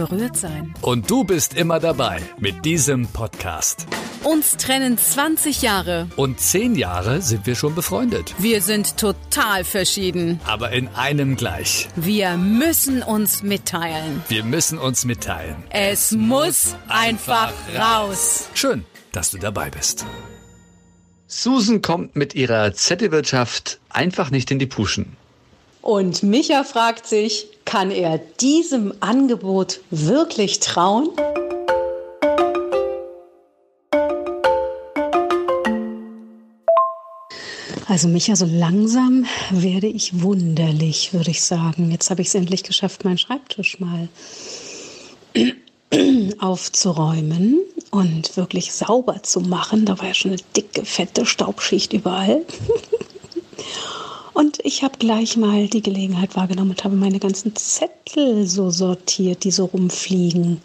berührt sein. Und du bist immer dabei mit diesem Podcast. Uns trennen 20 Jahre. Und 10 Jahre sind wir schon befreundet. Wir sind total verschieden. Aber in einem gleich. Wir müssen uns mitteilen. Wir müssen uns mitteilen. Es muss einfach raus. Schön, dass du dabei bist. Susan kommt mit ihrer Zettelwirtschaft einfach nicht in die Puschen. Und Micha fragt sich, kann er diesem Angebot wirklich trauen? Also Micha, so langsam werde ich wunderlich, würde ich sagen. Jetzt habe ich es endlich geschafft, meinen Schreibtisch mal aufzuräumen und wirklich sauber zu machen. Da war ja schon eine dicke, fette Staubschicht überall. Und ich habe gleich mal die Gelegenheit wahrgenommen und habe meine ganzen Zettel so sortiert, die so rumfliegen.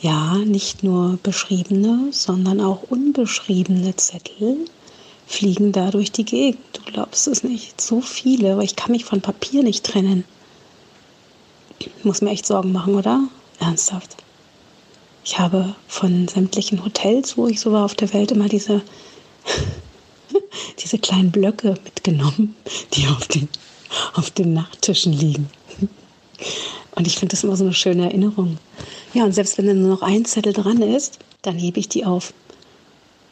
Ja, nicht nur beschriebene, sondern auch unbeschriebene Zettel fliegen da durch die Gegend. Du glaubst es nicht. So viele, aber ich kann mich von Papier nicht trennen. Ich muss mir echt Sorgen machen, oder? Ernsthaft. Ich habe von sämtlichen Hotels, wo ich so war auf der Welt, immer diese, diese kleinen Blöcke mitgenommen, die auf den, auf den Nachttischen liegen. Und ich finde das immer so eine schöne Erinnerung. Ja, und selbst wenn dann nur noch ein Zettel dran ist, dann hebe ich die auf.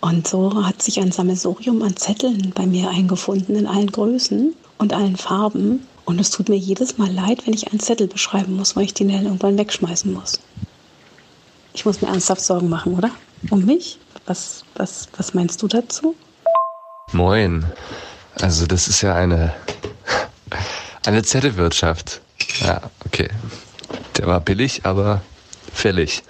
Und so hat sich ein Sammelsurium an Zetteln bei mir eingefunden in allen Größen und allen Farben. Und es tut mir jedes Mal leid, wenn ich einen Zettel beschreiben muss, weil ich den dann irgendwann wegschmeißen muss. Ich muss mir ernsthaft Sorgen machen, oder? Um mich? Was, was, was meinst du dazu? Moin. Also das ist ja eine, eine Zettelwirtschaft. Ja, okay. Der war billig, aber fällig.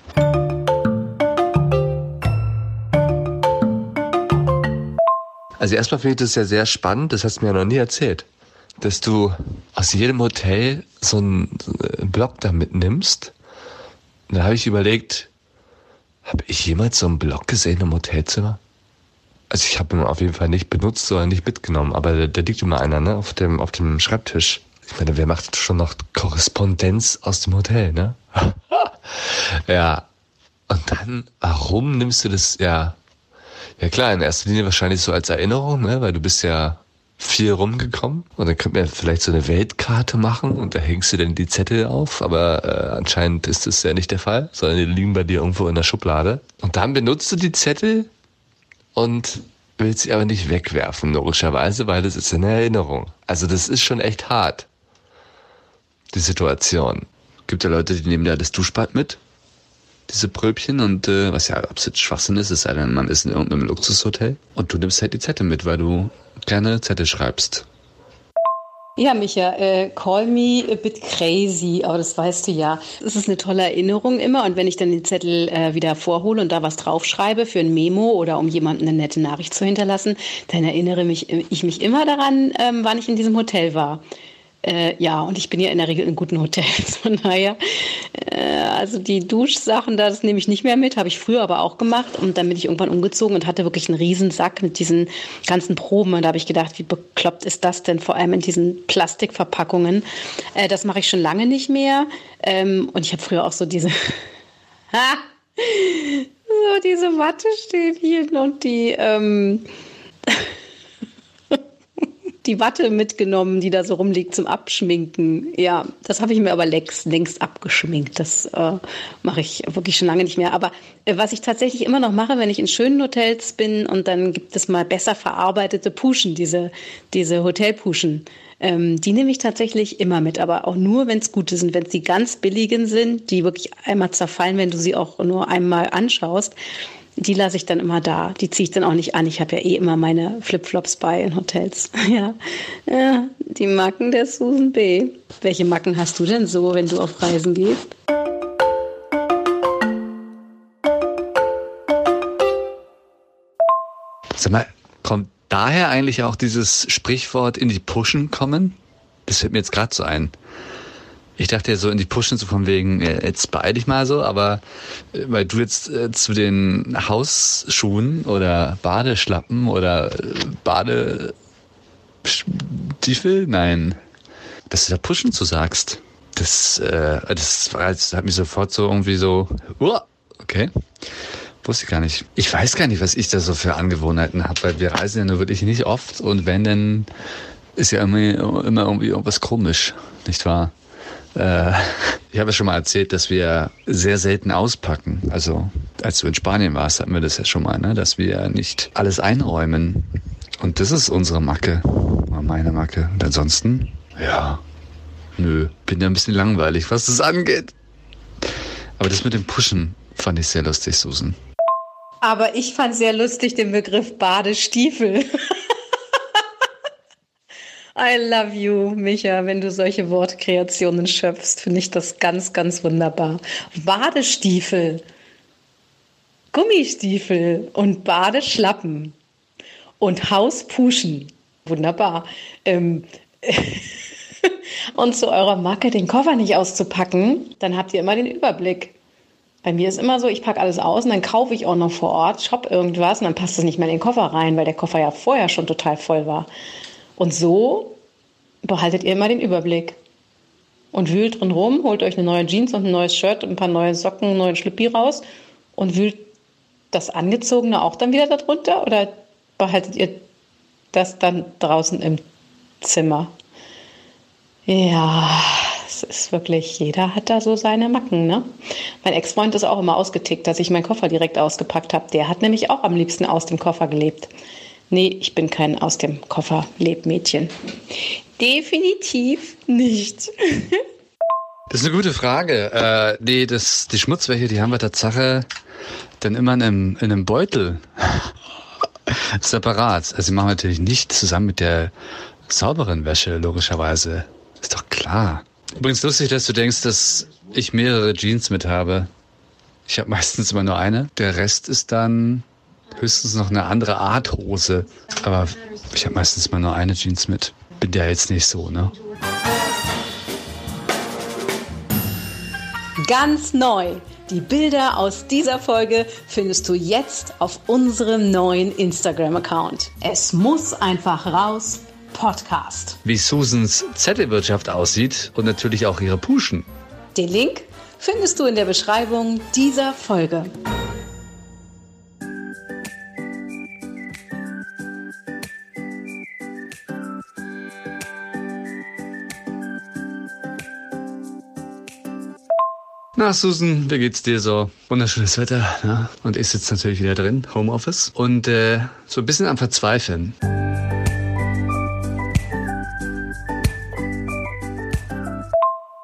Also erstmal finde ich das ja sehr spannend, das hast du mir ja noch nie erzählt, dass du aus jedem Hotel so einen Block da mitnimmst. Und da habe ich überlegt, habe ich jemals so einen Block gesehen im Hotelzimmer? Also ich habe ihn auf jeden Fall nicht benutzt oder nicht mitgenommen, aber da liegt immer einer, ne, auf dem, auf dem Schreibtisch. Ich meine, wer macht schon noch Korrespondenz aus dem Hotel, ne? ja. Und dann, warum nimmst du das, ja, ja klar, in erster Linie wahrscheinlich so als Erinnerung, ne, weil du bist ja viel rumgekommen und dann könnte man vielleicht so eine Weltkarte machen und da hängst du dann die Zettel auf, aber äh, anscheinend ist das ja nicht der Fall, sondern die liegen bei dir irgendwo in der Schublade. Und dann benutzt du die Zettel und willst sie aber nicht wegwerfen, logischerweise, weil das ist eine Erinnerung. Also das ist schon echt hart, die Situation. Gibt ja Leute, die nehmen da das Duschbad mit, diese Pröbchen und äh, was ja absolut Schwachsinn ist, sei denn, man ist in irgendeinem Luxushotel und du nimmst halt die Zettel mit, weil du gerne Zettel schreibst. Ja, Micha, äh, call me a bit crazy, aber das weißt du ja. Es ist eine tolle Erinnerung immer und wenn ich dann den Zettel äh, wieder vorhole und da was draufschreibe für ein Memo oder um jemandem eine nette Nachricht zu hinterlassen, dann erinnere mich, ich mich immer daran, ähm, wann ich in diesem Hotel war. Äh, ja, und ich bin ja in der Regel in guten Hotels, von daher. Äh, also die Duschsachen, das nehme ich nicht mehr mit, habe ich früher aber auch gemacht. Und dann bin ich irgendwann umgezogen und hatte wirklich einen Riesensack mit diesen ganzen Proben. Und da habe ich gedacht, wie bekloppt ist das denn, vor allem in diesen Plastikverpackungen. Äh, das mache ich schon lange nicht mehr. Ähm, und ich habe früher auch so diese... so diese Wattestäbchen und die... Ähm, die Watte mitgenommen, die da so rumliegt zum Abschminken. Ja, das habe ich mir aber längst, längst abgeschminkt. Das äh, mache ich wirklich schon lange nicht mehr. Aber äh, was ich tatsächlich immer noch mache, wenn ich in schönen Hotels bin und dann gibt es mal besser verarbeitete Puschen, diese, diese Hotelpuschen, ähm, die nehme ich tatsächlich immer mit, aber auch nur, wenn es gute sind. Wenn es die ganz billigen sind, die wirklich einmal zerfallen, wenn du sie auch nur einmal anschaust, die lasse ich dann immer da. Die ziehe ich dann auch nicht an. Ich habe ja eh immer meine Flipflops bei in Hotels. Ja. ja, die Macken der Susan B. Welche Macken hast du denn so, wenn du auf Reisen gehst? Sag mal, kommt daher eigentlich auch dieses Sprichwort in die Puschen kommen? Das fällt mir jetzt gerade so ein. Ich dachte ja so in die Pushen so von wegen, jetzt beeil dich mal so, aber äh, weil du jetzt äh, zu den Hausschuhen oder Badeschlappen oder äh, Badestiefel, nein, dass du da Pushen zu sagst. Das, äh, das, war, das hat mich sofort so irgendwie so, uh, okay. Wusste ich gar nicht. Ich weiß gar nicht, was ich da so für Angewohnheiten habe, weil wir reisen ja nur wirklich nicht oft und wenn, dann ist ja immer, immer irgendwie irgendwas komisch, nicht wahr? Äh, ich habe ja schon mal erzählt, dass wir sehr selten auspacken. Also als du in Spanien warst, hatten wir das ja schon mal, ne? dass wir nicht alles einräumen. Und das ist unsere Macke, meine Macke. Und ansonsten, ja, nö, bin ja ein bisschen langweilig, was das angeht. Aber das mit dem Pushen fand ich sehr lustig, Susan. Aber ich fand sehr lustig den Begriff Badestiefel. I love you, Micha, wenn du solche Wortkreationen schöpfst, finde ich das ganz, ganz wunderbar. Badestiefel, Gummistiefel und Badeschlappen und Hauspuschen. Wunderbar. Ähm, und zu eurer Macke den Koffer nicht auszupacken, dann habt ihr immer den Überblick. Bei mir ist immer so, ich packe alles aus und dann kaufe ich auch noch vor Ort, shop irgendwas und dann passt es nicht mehr in den Koffer rein, weil der Koffer ja vorher schon total voll war. Und so behaltet ihr immer den Überblick. Und wühlt drin rum, holt euch eine neue Jeans und ein neues Shirt und ein paar neue Socken, einen neuen Schlippi raus und wühlt das Angezogene auch dann wieder darunter oder behaltet ihr das dann draußen im Zimmer? Ja, es ist wirklich, jeder hat da so seine Macken, ne? Mein Ex-Freund ist auch immer ausgetickt, dass ich meinen Koffer direkt ausgepackt habe. Der hat nämlich auch am liebsten aus dem Koffer gelebt. Nee, ich bin kein aus dem Koffer Lebmädchen. Definitiv nicht. Das ist eine gute Frage. Äh, nee, das, die Schmutzwäsche, die haben wir Tatsache dann immer in einem, in einem Beutel. Separat. Also die machen wir natürlich nicht zusammen mit der sauberen Wäsche, logischerweise. Ist doch klar. Übrigens lustig, dass du denkst, dass ich mehrere Jeans mit habe. Ich habe meistens immer nur eine. Der Rest ist dann höchstens noch eine andere Art Hose. Aber ich habe meistens immer nur eine Jeans mit. Bin ja jetzt nicht so, ne? Ganz neu. Die Bilder aus dieser Folge findest du jetzt auf unserem neuen Instagram-Account. Es muss einfach raus. Podcast. Wie Susans Zettelwirtschaft aussieht und natürlich auch ihre Puschen. Den Link findest du in der Beschreibung dieser Folge. Na, Susan, wie geht's dir so? Wunderschönes Wetter, ne? Und ich sitze natürlich wieder drin, Homeoffice. Und äh, so ein bisschen am Verzweifeln.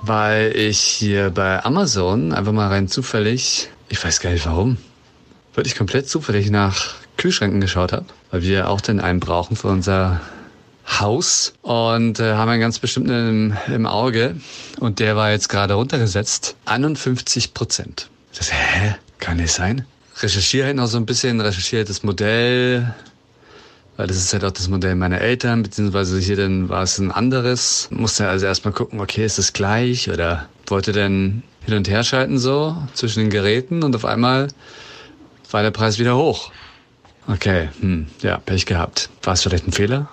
Weil ich hier bei Amazon einfach mal rein zufällig, ich weiß gar nicht warum, wirklich komplett zufällig nach Kühlschränken geschaut habe. Weil wir auch den einen brauchen für unser Haus und äh, haben einen ganz bestimmten im, im Auge und der war jetzt gerade runtergesetzt. 51 Prozent. Das, hä? Kann nicht sein. Recherchiere halt noch so ein bisschen, recherchiere das Modell, weil das ist halt auch das Modell meiner Eltern, beziehungsweise hier dann war es ein anderes. Musste also erstmal gucken, okay, ist das gleich oder wollte dann hin und her schalten so zwischen den Geräten und auf einmal war der Preis wieder hoch. Okay, hm, ja, Pech gehabt. War es vielleicht ein Fehler?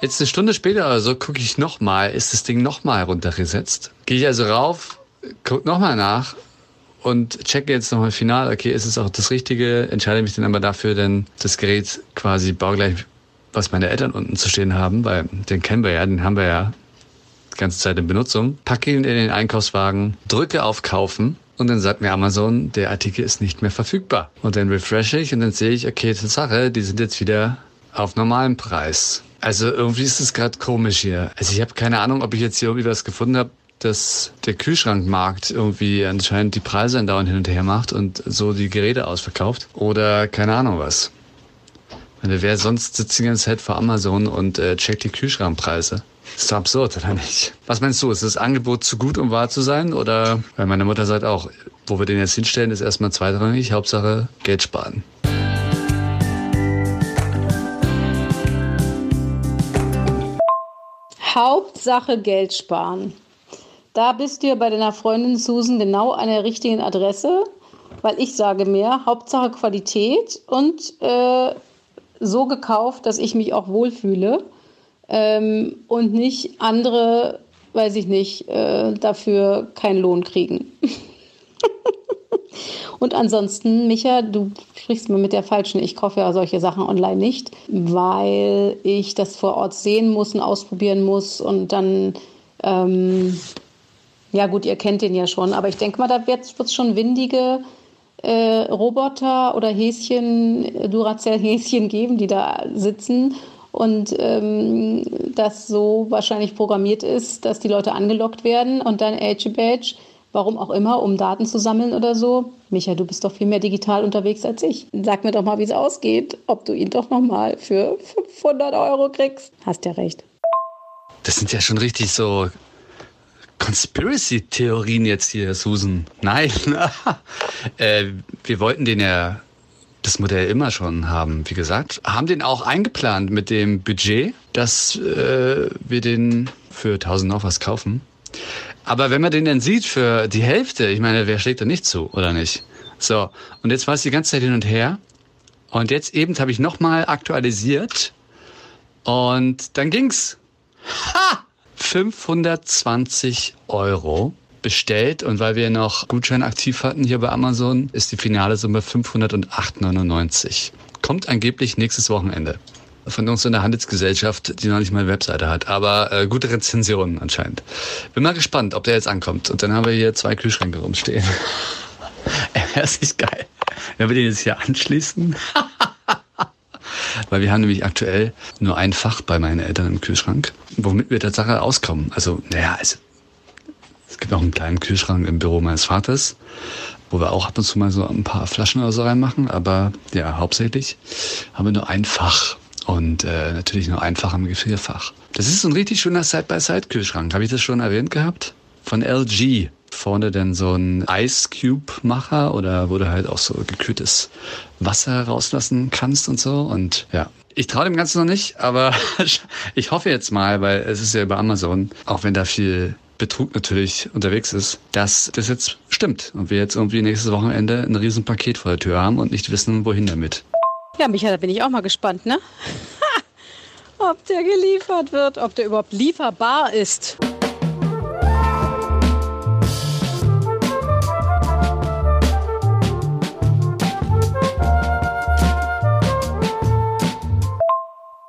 Jetzt eine Stunde später oder so gucke ich nochmal, ist das Ding nochmal runtergesetzt. Gehe ich also rauf, guck nochmal nach und checke jetzt nochmal final, okay, ist es auch das Richtige, entscheide mich dann aber dafür, denn das Gerät quasi baugleich, was meine Eltern unten zu stehen haben, weil den kennen wir ja, den haben wir ja die ganze Zeit in Benutzung, packe ihn in den Einkaufswagen, drücke auf Kaufen und dann sagt mir Amazon, der Artikel ist nicht mehr verfügbar. Und dann refreshe ich und dann sehe ich, okay, Tatsache, die sind jetzt wieder auf normalen Preis. Also irgendwie ist es gerade komisch hier. Also ich habe keine Ahnung, ob ich jetzt hier irgendwie was gefunden habe, dass der Kühlschrankmarkt irgendwie anscheinend die Preise andauernd hin und her macht und so die Geräte ausverkauft. Oder keine Ahnung was. Meine, wer sonst sitzt die ganze Zeit vor Amazon und äh, checkt die Kühlschrankpreise? Ist doch absurd, oder nicht? Was meinst du? Ist das Angebot zu gut, um wahr zu sein? Oder, weil meine Mutter sagt auch, wo wir den jetzt hinstellen, ist erstmal zweitrangig, Hauptsache Geld sparen. Hauptsache Geld sparen. Da bist du bei deiner Freundin Susan genau an der richtigen Adresse, weil ich sage mir, Hauptsache Qualität und äh, so gekauft, dass ich mich auch wohlfühle ähm, und nicht andere, weiß ich nicht, äh, dafür keinen Lohn kriegen. und ansonsten, Micha, du sprichst mir mit der falschen. Ich kaufe ja solche Sachen online nicht, weil ich das vor Ort sehen muss und ausprobieren muss und dann, ähm, ja gut, ihr kennt den ja schon, aber ich denke mal, da wird es schon windige äh, Roboter oder Häschen, Duracell-Häschen geben, die da sitzen und ähm, das so wahrscheinlich programmiert ist, dass die Leute angelockt werden und dann Edge Badge, warum auch immer, um Daten zu sammeln oder so. Micha, du bist doch viel mehr digital unterwegs als ich. Sag mir doch mal, wie es ausgeht, ob du ihn doch noch mal für 500 Euro kriegst. Hast ja recht. Das sind ja schon richtig so Conspiracy-Theorien jetzt hier, Susan. Nein. äh, wir wollten den ja das Modell immer schon haben, wie gesagt. Haben den auch eingeplant mit dem Budget, dass äh, wir den für 1000 noch was kaufen. Aber wenn man den dann sieht für die Hälfte, ich meine, wer schlägt da nicht zu, oder nicht? So, und jetzt war es die ganze Zeit hin und her. Und jetzt eben habe ich nochmal aktualisiert. Und dann ging's. Ha! 520 Euro bestellt und weil wir noch Gutschein aktiv hatten hier bei Amazon, ist die finale Summe 508,99. Kommt angeblich nächstes Wochenende. Von uns in der Handelsgesellschaft, die noch nicht mal eine Webseite hat, aber äh, gute Rezensionen anscheinend. Bin mal gespannt, ob der jetzt ankommt. Und dann haben wir hier zwei Kühlschränke rumstehen. das ist geil. Wenn wir den jetzt hier anschließen. Weil wir haben nämlich aktuell nur ein Fach bei meinen Eltern im Kühlschrank, womit wir Tatsache auskommen. Also, naja, also, es gibt noch einen kleinen Kühlschrank im Büro meines Vaters, wo wir auch ab und zu mal so ein paar Flaschen oder so reinmachen. Aber ja, hauptsächlich haben wir nur ein Fach. Und äh, natürlich nur ein Fach im Gefrierfach. Das ist so ein richtig schöner Side-by-Side-Kühlschrank. Habe ich das schon erwähnt gehabt? Von LG vorne dann so ein Ice Cube Macher oder wo du halt auch so gekühltes Wasser rauslassen kannst und so. Und ja, ich traue dem Ganzen noch nicht, aber ich hoffe jetzt mal, weil es ist ja über Amazon, auch wenn da viel Betrug natürlich unterwegs ist, dass das jetzt stimmt und wir jetzt irgendwie nächstes Wochenende ein Riesenpaket vor der Tür haben und nicht wissen, wohin damit. Ja, Michael, da bin ich auch mal gespannt, ne? ob der geliefert wird, ob der überhaupt lieferbar ist.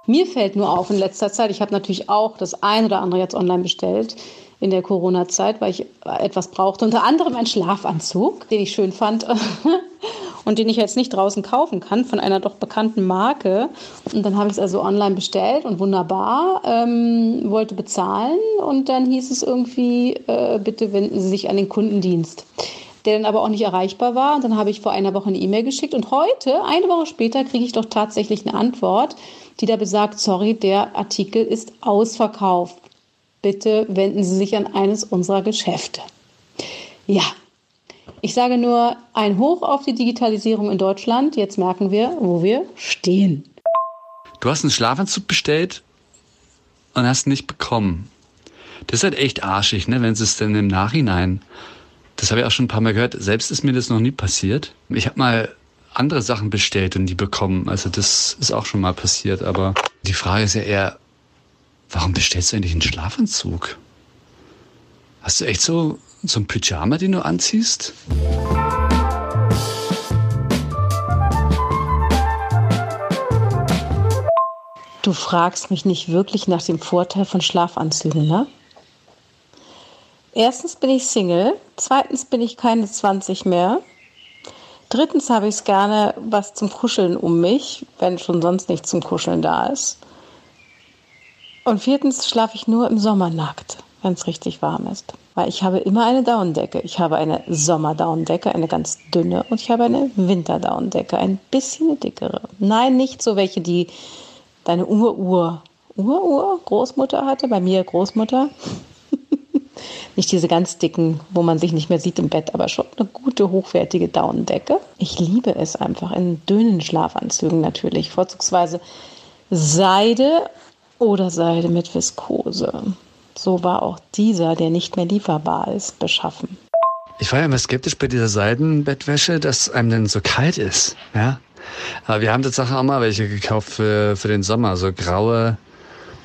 Mir fällt nur auf in letzter Zeit, ich habe natürlich auch das ein oder andere jetzt online bestellt in der Corona-Zeit, weil ich etwas brauchte. Unter anderem einen Schlafanzug, den ich schön fand und den ich jetzt nicht draußen kaufen kann, von einer doch bekannten Marke. Und dann habe ich es also online bestellt und wunderbar, ähm, wollte bezahlen und dann hieß es irgendwie, äh, bitte wenden Sie sich an den Kundendienst der dann aber auch nicht erreichbar war. Und dann habe ich vor einer Woche eine E-Mail geschickt und heute, eine Woche später, kriege ich doch tatsächlich eine Antwort, die da besagt, sorry, der Artikel ist ausverkauft. Bitte wenden Sie sich an eines unserer Geschäfte. Ja, ich sage nur ein Hoch auf die Digitalisierung in Deutschland. Jetzt merken wir, wo wir stehen. Du hast einen Schlafanzug bestellt und hast ihn nicht bekommen. Das ist halt echt arschig, ne, wenn es denn im Nachhinein. Das habe ich auch schon ein paar Mal gehört. Selbst ist mir das noch nie passiert. Ich habe mal andere Sachen bestellt und die bekommen. Also das ist auch schon mal passiert. Aber die Frage ist ja eher, warum bestellst du eigentlich einen Schlafanzug? Hast du echt so, so ein Pyjama, den du anziehst? Du fragst mich nicht wirklich nach dem Vorteil von Schlafanzügen, ne? Erstens bin ich Single, zweitens bin ich keine 20 mehr Drittens habe ich es gerne was zum Kuscheln um mich, wenn schon sonst nichts zum Kuscheln da ist. Und viertens schlafe ich nur im Sommer nackt, wenn es richtig warm ist. Weil ich habe immer eine Daunendecke. Ich habe eine Sommerdaunendecke, eine ganz dünne, und ich habe eine Winterdaunendecke, ein bisschen dickere. Nein, nicht so welche, die deine Ur-Ur, Ur-Ur Großmutter hatte, bei mir Großmutter. Nicht diese ganz dicken, wo man sich nicht mehr sieht im Bett, aber schon eine gute, hochwertige Daunendecke. Ich liebe es einfach in dünnen Schlafanzügen natürlich, vorzugsweise Seide Oder Seide mit Viskose. So war auch dieser, der nicht mehr lieferbar ist, beschaffen. Ich war ja immer skeptisch bei dieser Seidenbettwäsche, dass einem dann so kalt ist. Ja? Aber wir haben tatsächlich auch mal welche gekauft für, für den Sommer. So graue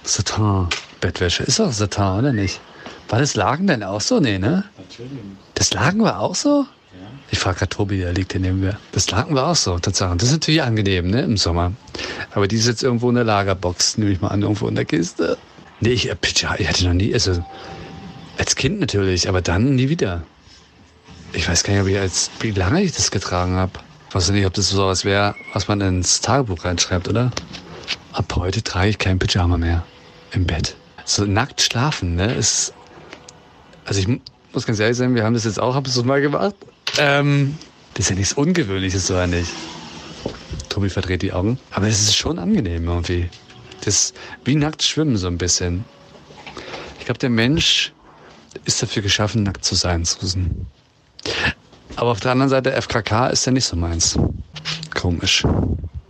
Satin-Bettwäsche. Ist auch Satin, oder nicht? War das Lagen denn auch so? Nee, ne? Natürlich. Das Lagen war auch so? Ja. Ich frage gerade Tobi, der liegt hier neben mir. Das Lagen war auch so, tatsächlich. Das ist natürlich angenehm, ne, im Sommer. Aber die ist jetzt irgendwo in der Lagerbox, nehme ich mal an, irgendwo in der Kiste. Nee, ich, äh, ich hatte noch nie, also als Kind natürlich, aber dann nie wieder. Ich weiß gar nicht, ob ich als, wie lange ich das getragen habe. Ich weiß nicht, ob das so was wäre, was man ins Tagebuch reinschreibt, oder? Ab heute trage ich kein Pyjama mehr im Bett. So nackt schlafen, ne, ist, also ich muss ganz ehrlich sein, wir haben das jetzt auch ab und zu mal gemacht. Ähm, das ist ja nichts Ungewöhnliches, so nicht. Tobi verdreht die Augen. Aber es ist schon angenehm irgendwie. Das ist wie nackt schwimmen so ein bisschen. Ich glaube, der Mensch ist dafür geschaffen, nackt zu sein, Susan. Aber auf der anderen Seite, FKK ist ja nicht so meins. Komisch.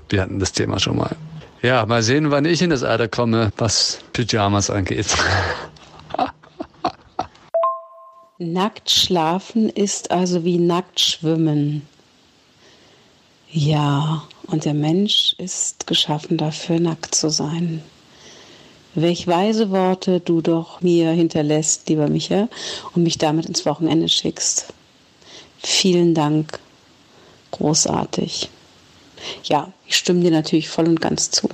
Wir hatten das Thema schon mal. Ja, mal sehen, wann ich in das Alter komme, was Pyjamas angeht. Nackt schlafen ist also wie nackt schwimmen. Ja, und der Mensch ist geschaffen dafür, nackt zu sein. Welch weise Worte du doch mir hinterlässt, lieber Micha, und mich damit ins Wochenende schickst. Vielen Dank. Großartig. Ja, ich stimme dir natürlich voll und ganz zu.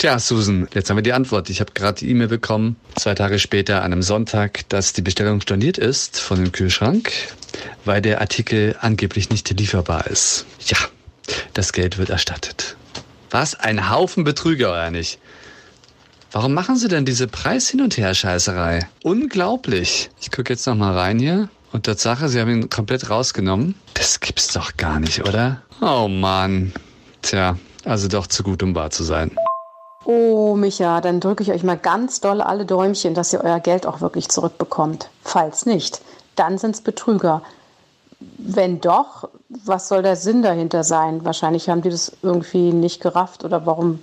Tja, Susan, jetzt haben wir die Antwort. Ich habe gerade die E-Mail bekommen, zwei Tage später an einem Sonntag, dass die Bestellung storniert ist von dem Kühlschrank, weil der Artikel angeblich nicht lieferbar ist. Ja, das Geld wird erstattet. Was? Ein Haufen Betrüger, oder nicht? Warum machen Sie denn diese Preis-Hin- und Her-Scheißerei? Unglaublich. Ich gucke jetzt noch mal rein hier. Und Tatsache, Sie haben ihn komplett rausgenommen. Das gibt's doch gar nicht, oder? Oh Mann. Tja, also doch zu gut, um wahr zu sein. Oh, Micha, dann drücke ich euch mal ganz doll alle Däumchen, dass ihr euer Geld auch wirklich zurückbekommt. Falls nicht, dann sind es Betrüger. Wenn doch, was soll der Sinn dahinter sein? Wahrscheinlich haben die das irgendwie nicht gerafft oder warum,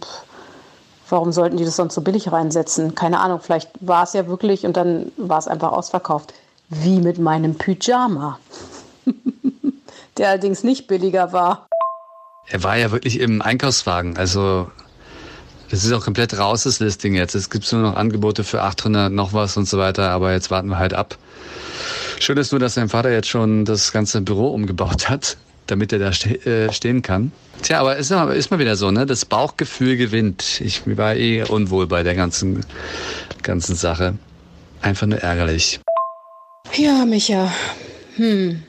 warum sollten die das sonst so billig reinsetzen? Keine Ahnung, vielleicht war es ja wirklich und dann war es einfach ausverkauft. Wie mit meinem Pyjama, der allerdings nicht billiger war. Er war ja wirklich im Einkaufswagen, also das ist auch komplett raus, das Listing jetzt. Es gibt nur noch Angebote für 800 noch was und so weiter, aber jetzt warten wir halt ab. Schön ist nur, dass sein Vater jetzt schon das ganze Büro umgebaut hat, damit er da ste äh, stehen kann. Tja, aber ist, ist mal wieder so, ne? Das Bauchgefühl gewinnt. Ich war eh unwohl bei der ganzen, ganzen Sache. Einfach nur ärgerlich. Ja, Micha. Hm.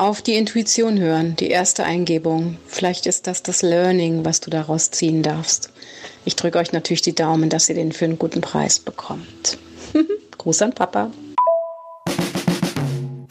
Auf die Intuition hören, die erste Eingebung. Vielleicht ist das das Learning, was du daraus ziehen darfst. Ich drücke euch natürlich die Daumen, dass ihr den für einen guten Preis bekommt. Gruß an Papa.